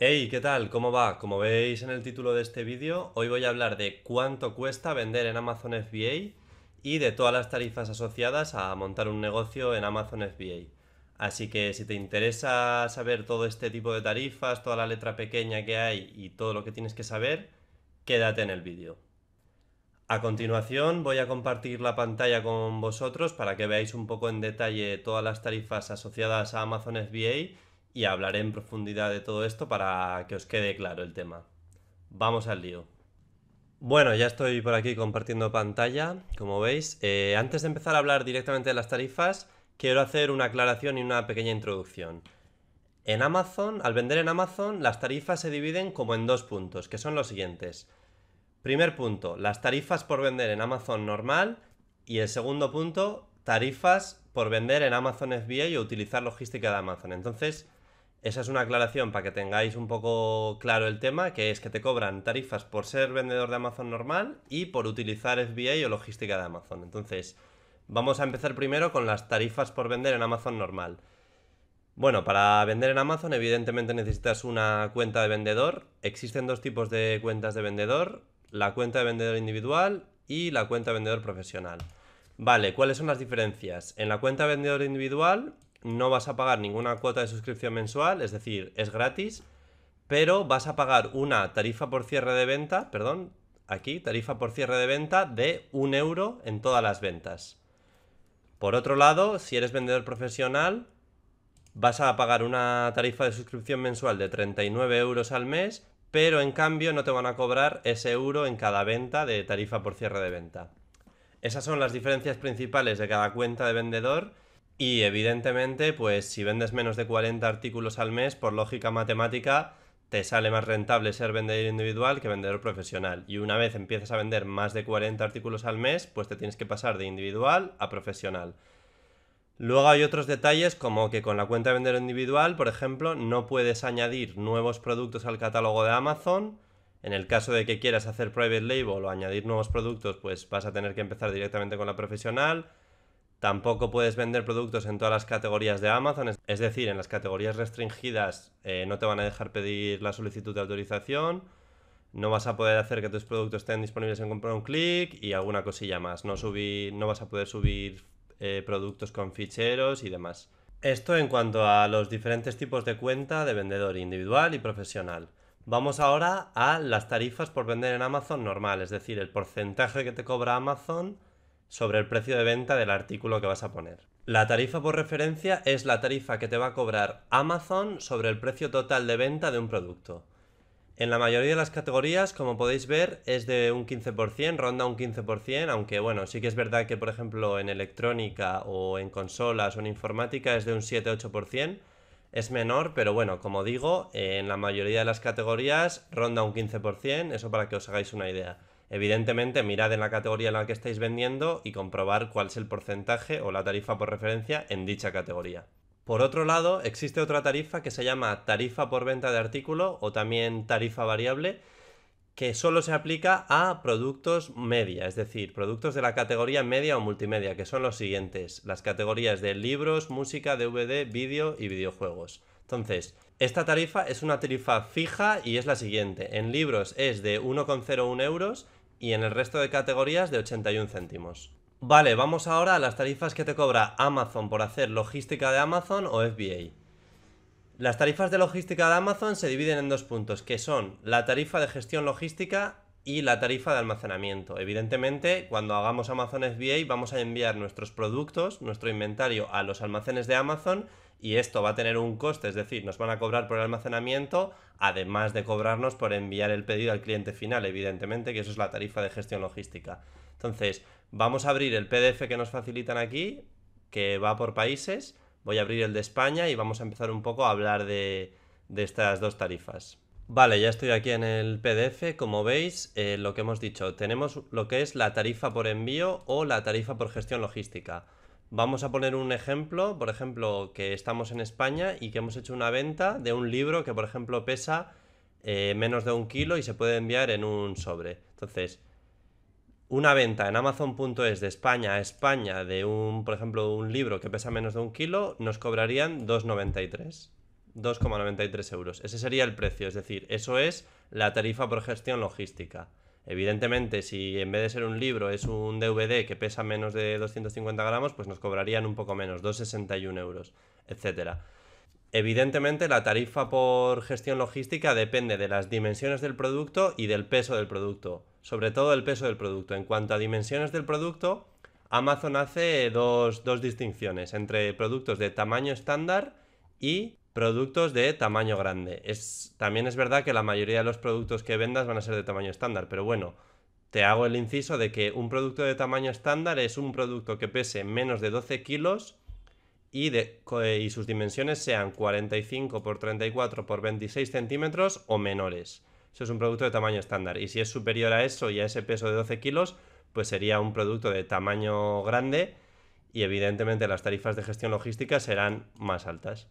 Hey, ¿qué tal? ¿Cómo va? Como veis en el título de este vídeo, hoy voy a hablar de cuánto cuesta vender en Amazon FBA y de todas las tarifas asociadas a montar un negocio en Amazon FBA. Así que si te interesa saber todo este tipo de tarifas, toda la letra pequeña que hay y todo lo que tienes que saber, quédate en el vídeo. A continuación voy a compartir la pantalla con vosotros para que veáis un poco en detalle todas las tarifas asociadas a Amazon FBA y hablaré en profundidad de todo esto para que os quede claro el tema. Vamos al lío. Bueno, ya estoy por aquí compartiendo pantalla, como veis. Eh, antes de empezar a hablar directamente de las tarifas, quiero hacer una aclaración y una pequeña introducción. En Amazon, al vender en Amazon, las tarifas se dividen como en dos puntos, que son los siguientes. Primer punto, las tarifas por vender en Amazon normal y el segundo punto, tarifas por vender en Amazon FBA o utilizar logística de Amazon. Entonces, esa es una aclaración para que tengáis un poco claro el tema, que es que te cobran tarifas por ser vendedor de Amazon normal y por utilizar FBA o logística de Amazon. Entonces, vamos a empezar primero con las tarifas por vender en Amazon normal. Bueno, para vender en Amazon evidentemente necesitas una cuenta de vendedor. Existen dos tipos de cuentas de vendedor, la cuenta de vendedor individual y la cuenta de vendedor profesional. Vale, ¿cuáles son las diferencias? En la cuenta de vendedor individual no vas a pagar ninguna cuota de suscripción mensual, es decir, es gratis, pero vas a pagar una tarifa por cierre de venta, perdón, aquí, tarifa por cierre de venta de un euro en todas las ventas. Por otro lado, si eres vendedor profesional, vas a pagar una tarifa de suscripción mensual de 39 euros al mes, pero en cambio no te van a cobrar ese euro en cada venta de tarifa por cierre de venta. Esas son las diferencias principales de cada cuenta de vendedor y evidentemente, pues si vendes menos de 40 artículos al mes, por lógica matemática, te sale más rentable ser vendedor individual que vendedor profesional. Y una vez empiezas a vender más de 40 artículos al mes, pues te tienes que pasar de individual a profesional. Luego hay otros detalles como que con la cuenta de vendedor individual, por ejemplo, no puedes añadir nuevos productos al catálogo de Amazon. En el caso de que quieras hacer private label o añadir nuevos productos, pues vas a tener que empezar directamente con la profesional. Tampoco puedes vender productos en todas las categorías de Amazon, es decir, en las categorías restringidas eh, no te van a dejar pedir la solicitud de autorización, no vas a poder hacer que tus productos estén disponibles en comprar un clic y alguna cosilla más. No, no vas a poder subir eh, productos con ficheros y demás. Esto en cuanto a los diferentes tipos de cuenta de vendedor individual y profesional. Vamos ahora a las tarifas por vender en Amazon normal, es decir, el porcentaje que te cobra Amazon sobre el precio de venta del artículo que vas a poner. La tarifa por referencia es la tarifa que te va a cobrar Amazon sobre el precio total de venta de un producto. En la mayoría de las categorías, como podéis ver, es de un 15%, ronda un 15%, aunque bueno, sí que es verdad que por ejemplo en electrónica o en consolas o en informática es de un 7-8%, es menor, pero bueno, como digo, en la mayoría de las categorías ronda un 15%, eso para que os hagáis una idea. Evidentemente, mirad en la categoría en la que estáis vendiendo y comprobar cuál es el porcentaje o la tarifa por referencia en dicha categoría. Por otro lado, existe otra tarifa que se llama tarifa por venta de artículo o también tarifa variable, que solo se aplica a productos media, es decir, productos de la categoría media o multimedia, que son los siguientes, las categorías de libros, música, DVD, vídeo y videojuegos. Entonces, esta tarifa es una tarifa fija y es la siguiente. En libros es de 1,01 euros y en el resto de categorías de 81 céntimos. Vale, vamos ahora a las tarifas que te cobra Amazon por hacer logística de Amazon o FBA. Las tarifas de logística de Amazon se dividen en dos puntos, que son la tarifa de gestión logística y la tarifa de almacenamiento. Evidentemente, cuando hagamos Amazon FBA vamos a enviar nuestros productos, nuestro inventario a los almacenes de Amazon y esto va a tener un coste, es decir, nos van a cobrar por el almacenamiento, además de cobrarnos por enviar el pedido al cliente final, evidentemente, que eso es la tarifa de gestión logística. Entonces, vamos a abrir el PDF que nos facilitan aquí, que va por países. Voy a abrir el de España y vamos a empezar un poco a hablar de, de estas dos tarifas. Vale, ya estoy aquí en el PDF. Como veis, eh, lo que hemos dicho, tenemos lo que es la tarifa por envío o la tarifa por gestión logística. Vamos a poner un ejemplo, por ejemplo, que estamos en España y que hemos hecho una venta de un libro que, por ejemplo, pesa eh, menos de un kilo y se puede enviar en un sobre. Entonces, una venta en Amazon.es de España a España de un, por ejemplo, un libro que pesa menos de un kilo, nos cobrarían 2,93. 2,93 euros. Ese sería el precio, es decir, eso es la tarifa por gestión logística. Evidentemente, si en vez de ser un libro es un DVD que pesa menos de 250 gramos, pues nos cobrarían un poco menos, 2,61 euros, etcétera. Evidentemente, la tarifa por gestión logística depende de las dimensiones del producto y del peso del producto, sobre todo el peso del producto. En cuanto a dimensiones del producto, Amazon hace dos, distinciones entre productos de tamaño estándar y productos de tamaño grande. Es, también es verdad que la mayoría de los productos que vendas van a ser de tamaño estándar, pero bueno, te hago el inciso de que un producto de tamaño estándar es un producto que pese menos de 12 kilos y, y sus dimensiones sean 45 por 34 por 26 centímetros o menores. Eso es un producto de tamaño estándar. Y si es superior a eso y a ese peso de 12 kilos, pues sería un producto de tamaño grande y evidentemente las tarifas de gestión logística serán más altas.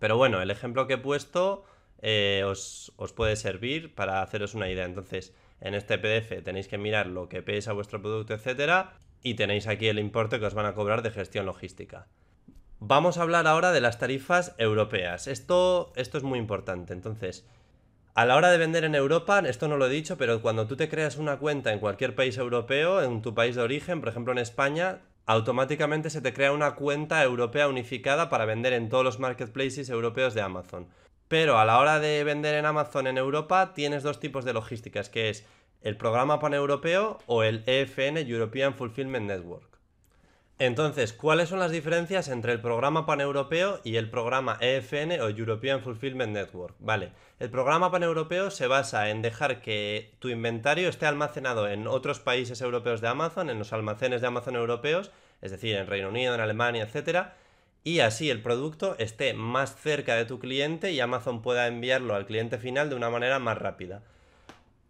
Pero bueno, el ejemplo que he puesto eh, os, os, puede servir para haceros una idea. Entonces, en este PDF tenéis que mirar lo que pesa vuestro producto, etcétera, y tenéis aquí el importe que os van a cobrar de gestión logística. Vamos a hablar ahora de las tarifas europeas. Esto, esto es muy importante. Entonces, a la hora de vender en Europa, esto no lo he dicho, pero cuando tú te creas una cuenta en cualquier país europeo, en tu país de origen, por ejemplo en España, automáticamente se te crea una cuenta europea unificada para vender en todos los marketplaces europeos de Amazon. Pero a la hora de vender en Amazon en Europa, tienes dos tipos de logísticas, que es el programa paneuropeo o el EFN European Fulfillment Network. Entonces, ¿cuáles son las diferencias entre el programa paneuropeo y el programa EFN o European Fulfillment Network? Vale, el programa paneuropeo se basa en dejar que tu inventario esté almacenado en otros países europeos de Amazon, en los almacenes de Amazon europeos, es decir, en Reino Unido, en Alemania, etcétera, y así el producto esté más cerca de tu cliente y Amazon pueda enviarlo al cliente final de una manera más rápida.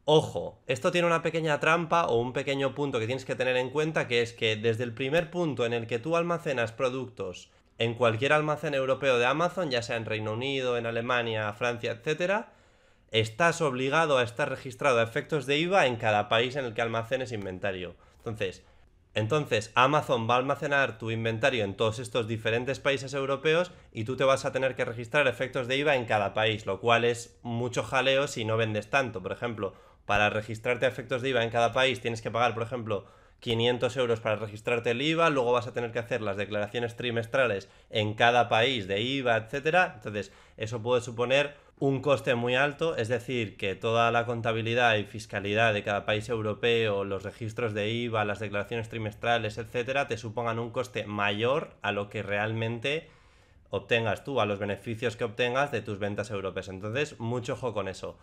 Ojo, esto tiene una pequeña trampa o un pequeño punto que tienes que tener en cuenta, que es que desde el primer punto en el que tú almacenas productos en cualquier almacén europeo de Amazon, ya sea en Reino Unido, en Alemania, Francia, etc., estás obligado a estar registrado a efectos de IVA en cada país en el que almacenes inventario. Entonces, entonces, Amazon va a almacenar tu inventario en todos estos diferentes países europeos y tú te vas a tener que registrar efectos de IVA en cada país, lo cual es mucho jaleo si no vendes tanto. Por ejemplo, para registrarte a efectos de IVA en cada país tienes que pagar, por ejemplo, 500 euros para registrarte el IVA, luego vas a tener que hacer las declaraciones trimestrales en cada país de IVA, etcétera. Entonces, eso puede suponer un coste muy alto, es decir, que toda la contabilidad y fiscalidad de cada país europeo, los registros de IVA, las declaraciones trimestrales, etcétera, te supongan un coste mayor a lo que realmente obtengas tú, a los beneficios que obtengas de tus ventas europeas. Entonces, mucho ojo con eso.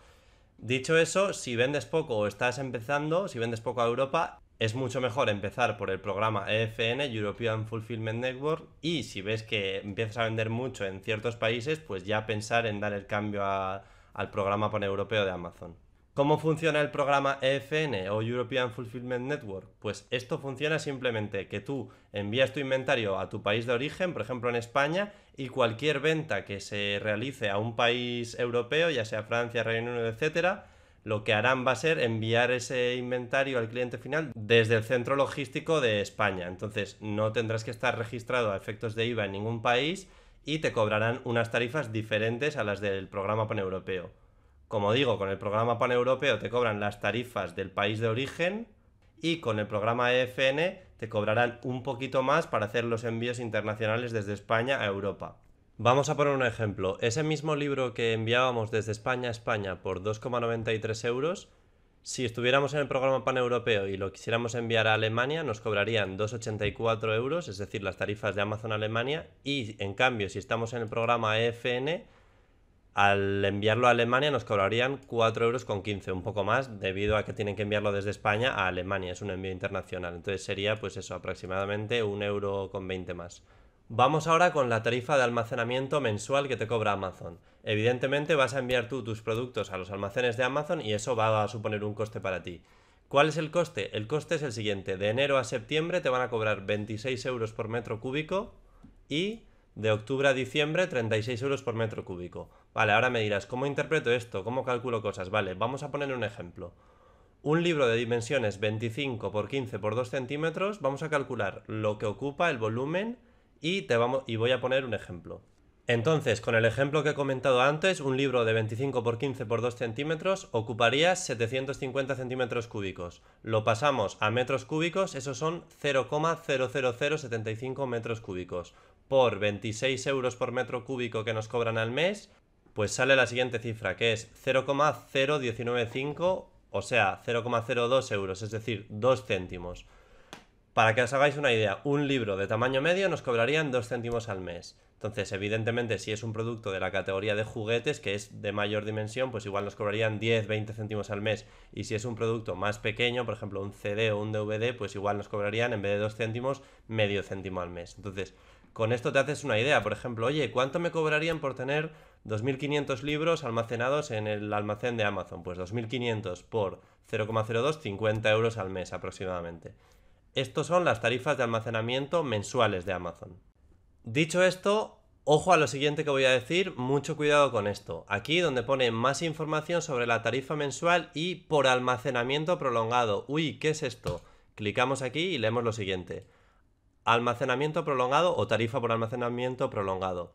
Dicho eso, si vendes poco o estás empezando, si vendes poco a Europa, es mucho mejor empezar por el programa EFN, European Fulfillment Network, y si ves que empiezas a vender mucho en ciertos países, pues ya pensar en dar el cambio al programa paneuropeo de Amazon. ¿Cómo funciona el programa EFN o European Fulfillment Network? Pues esto funciona simplemente que tú envías tu inventario a tu país de origen, por ejemplo en España, y cualquier venta que se realice a un país europeo, ya sea Francia, Reino Unido, etcétera, lo que harán va a ser enviar ese inventario al cliente final desde el centro logístico de España. Entonces no tendrás que estar registrado a efectos de IVA en ningún país y te cobrarán unas tarifas diferentes a las del programa paneuropeo. Como digo, con el programa paneuropeo te cobran las tarifas del país de origen y con el programa EFN te cobrarán un poquito más para hacer los envíos internacionales desde España a Europa. Vamos a poner un ejemplo. Ese mismo libro que enviábamos desde España a España por 2,93 euros, si estuviéramos en el programa paneuropeo y lo quisiéramos enviar a Alemania, nos cobrarían 2,84 euros, es decir, las tarifas de Amazon Alemania, y en cambio, si estamos en el programa EFN, al enviarlo a Alemania nos cobrarían 4 euros con 15, un poco más, debido a que tienen que enviarlo desde España a Alemania, es un envío internacional. Entonces sería, pues eso, aproximadamente un euro con 20 más. Vamos ahora con la tarifa de almacenamiento mensual que te cobra Amazon. Evidentemente vas a enviar tú tus productos a los almacenes de Amazon y eso va a suponer un coste para ti. ¿Cuál es el coste? El coste es el siguiente. De enero a septiembre te van a cobrar 26 euros por metro cúbico y de octubre a diciembre 36 euros por metro cúbico. Vale, ahora me dirás, ¿cómo interpreto esto? ¿Cómo calculo cosas? Vale, vamos a poner un ejemplo. Un libro de dimensiones 25 por 15 por 2 centímetros, vamos a calcular lo que ocupa el volumen y, te vamos, y voy a poner un ejemplo. Entonces, con el ejemplo que he comentado antes, un libro de 25 por 15 por 2 centímetros ocuparía 750 centímetros cúbicos. Lo pasamos a metros cúbicos, esos son 0,00075 metros cúbicos. Por 26 euros por metro cúbico que nos cobran al mes, pues sale la siguiente cifra, que es 0,0195, o sea, 0,02 euros, es decir, 2 céntimos. Para que os hagáis una idea, un libro de tamaño medio nos cobrarían 2 céntimos al mes. Entonces, evidentemente, si es un producto de la categoría de juguetes, que es de mayor dimensión, pues igual nos cobrarían 10, 20 céntimos al mes. Y si es un producto más pequeño, por ejemplo, un CD o un DVD, pues igual nos cobrarían, en vez de 2 céntimos, medio céntimo al mes. Entonces, con esto te haces una idea. Por ejemplo, oye, ¿cuánto me cobrarían por tener 2.500 libros almacenados en el almacén de Amazon? Pues 2.500 por 0,02, 50 euros al mes aproximadamente. Estos son las tarifas de almacenamiento mensuales de Amazon. Dicho esto, ojo a lo siguiente que voy a decir, mucho cuidado con esto. Aquí donde pone más información sobre la tarifa mensual y por almacenamiento prolongado. Uy, ¿qué es esto? Clicamos aquí y leemos lo siguiente. Almacenamiento prolongado o tarifa por almacenamiento prolongado.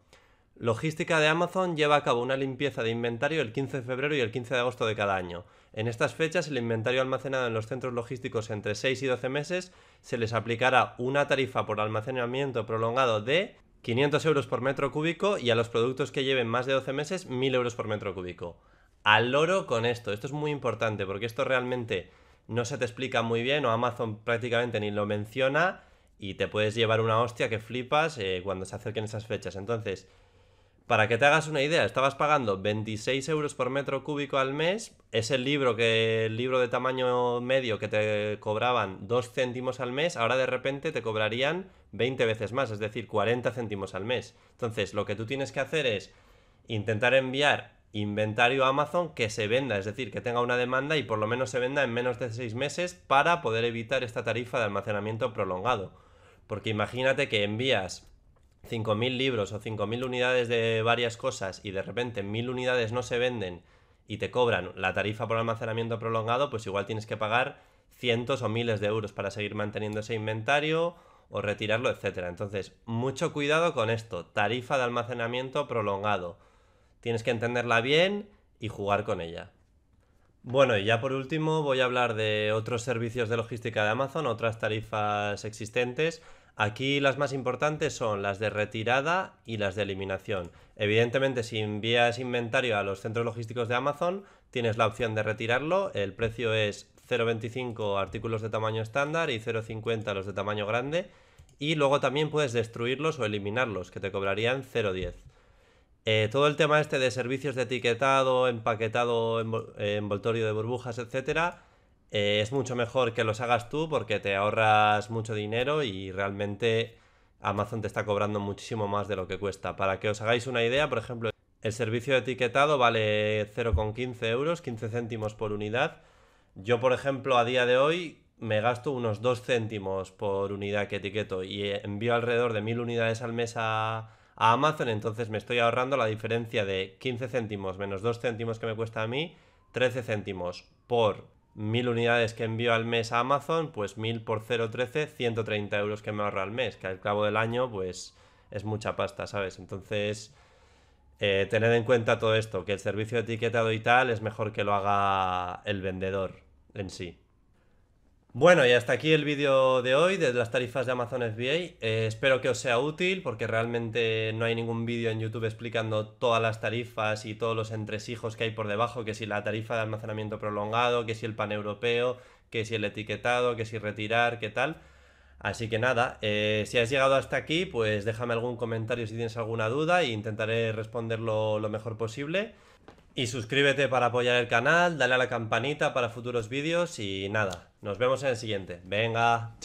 Logística de Amazon lleva a cabo una limpieza de inventario el 15 de febrero y el 15 de agosto de cada año. En estas fechas, el inventario almacenado en los centros logísticos entre 6 y 12 meses se les aplicará una tarifa por almacenamiento prolongado de 500 euros por metro cúbico y a los productos que lleven más de 12 meses 1000 euros por metro cúbico. Al loro con esto, esto es muy importante porque esto realmente no se te explica muy bien o Amazon prácticamente ni lo menciona y te puedes llevar una hostia que flipas eh, cuando se acerquen esas fechas. Entonces, para que te hagas una idea, estabas pagando 26 euros por metro cúbico al mes. Es el libro que el libro de tamaño medio que te cobraban 2 céntimos al mes, ahora de repente te cobrarían 20 veces más, es decir, 40 céntimos al mes. Entonces, lo que tú tienes que hacer es intentar enviar inventario a Amazon que se venda, es decir, que tenga una demanda y por lo menos se venda en menos de 6 meses para poder evitar esta tarifa de almacenamiento prolongado. Porque imagínate que envías 5.000 libros o 5.000 unidades de varias cosas y de repente 1.000 unidades no se venden y te cobran la tarifa por almacenamiento prolongado, pues igual tienes que pagar cientos o miles de euros para seguir manteniendo ese inventario o retirarlo, etcétera. Entonces, mucho cuidado con esto, tarifa de almacenamiento prolongado. Tienes que entenderla bien y jugar con ella. Bueno, y ya por último voy a hablar de otros servicios de logística de Amazon, otras tarifas existentes. Aquí las más importantes son las de retirada y las de eliminación. Evidentemente, si envías inventario a los centros logísticos de Amazon, tienes la opción de retirarlo. El precio es 0,25 artículos de tamaño estándar y 0,50 los de tamaño grande. Y luego también puedes destruirlos o eliminarlos, que te cobrarían 0,10. Eh, todo el tema este de servicios de etiquetado, empaquetado, envoltorio de burbujas, etcétera, eh, es mucho mejor que los hagas tú porque te ahorras mucho dinero y realmente Amazon te está cobrando muchísimo más de lo que cuesta. Para que os hagáis una idea, por ejemplo, el servicio de etiquetado vale 0,15 euros, 15 céntimos por unidad. Yo, por ejemplo, a día de hoy me gasto unos 2 céntimos por unidad que etiqueto y envío alrededor de 1000 unidades al mes a, a Amazon, entonces me estoy ahorrando la diferencia de 15 céntimos menos 2 céntimos que me cuesta a mí, 13 céntimos por mil unidades que envío al mes a Amazon, pues mil por 0,13, 130 euros que me ahorro al mes, que al cabo del año, pues es mucha pasta, ¿sabes? Entonces, eh, tened en cuenta todo esto, que el servicio de etiquetado y tal es mejor que lo haga el vendedor en sí. Bueno, y hasta aquí el vídeo de hoy de las tarifas de Amazon FBA. Eh, espero que os sea útil porque realmente no hay ningún vídeo en YouTube explicando todas las tarifas y todos los entresijos que hay por debajo, que si la tarifa de almacenamiento prolongado, que si el pan europeo, que si el etiquetado, que si retirar, qué tal. Así que nada, eh, si has llegado hasta aquí, pues déjame algún comentario si tienes alguna duda e intentaré responderlo lo mejor posible. Y suscríbete para apoyar el canal, dale a la campanita para futuros vídeos y nada, nos vemos en el siguiente. Venga, chao.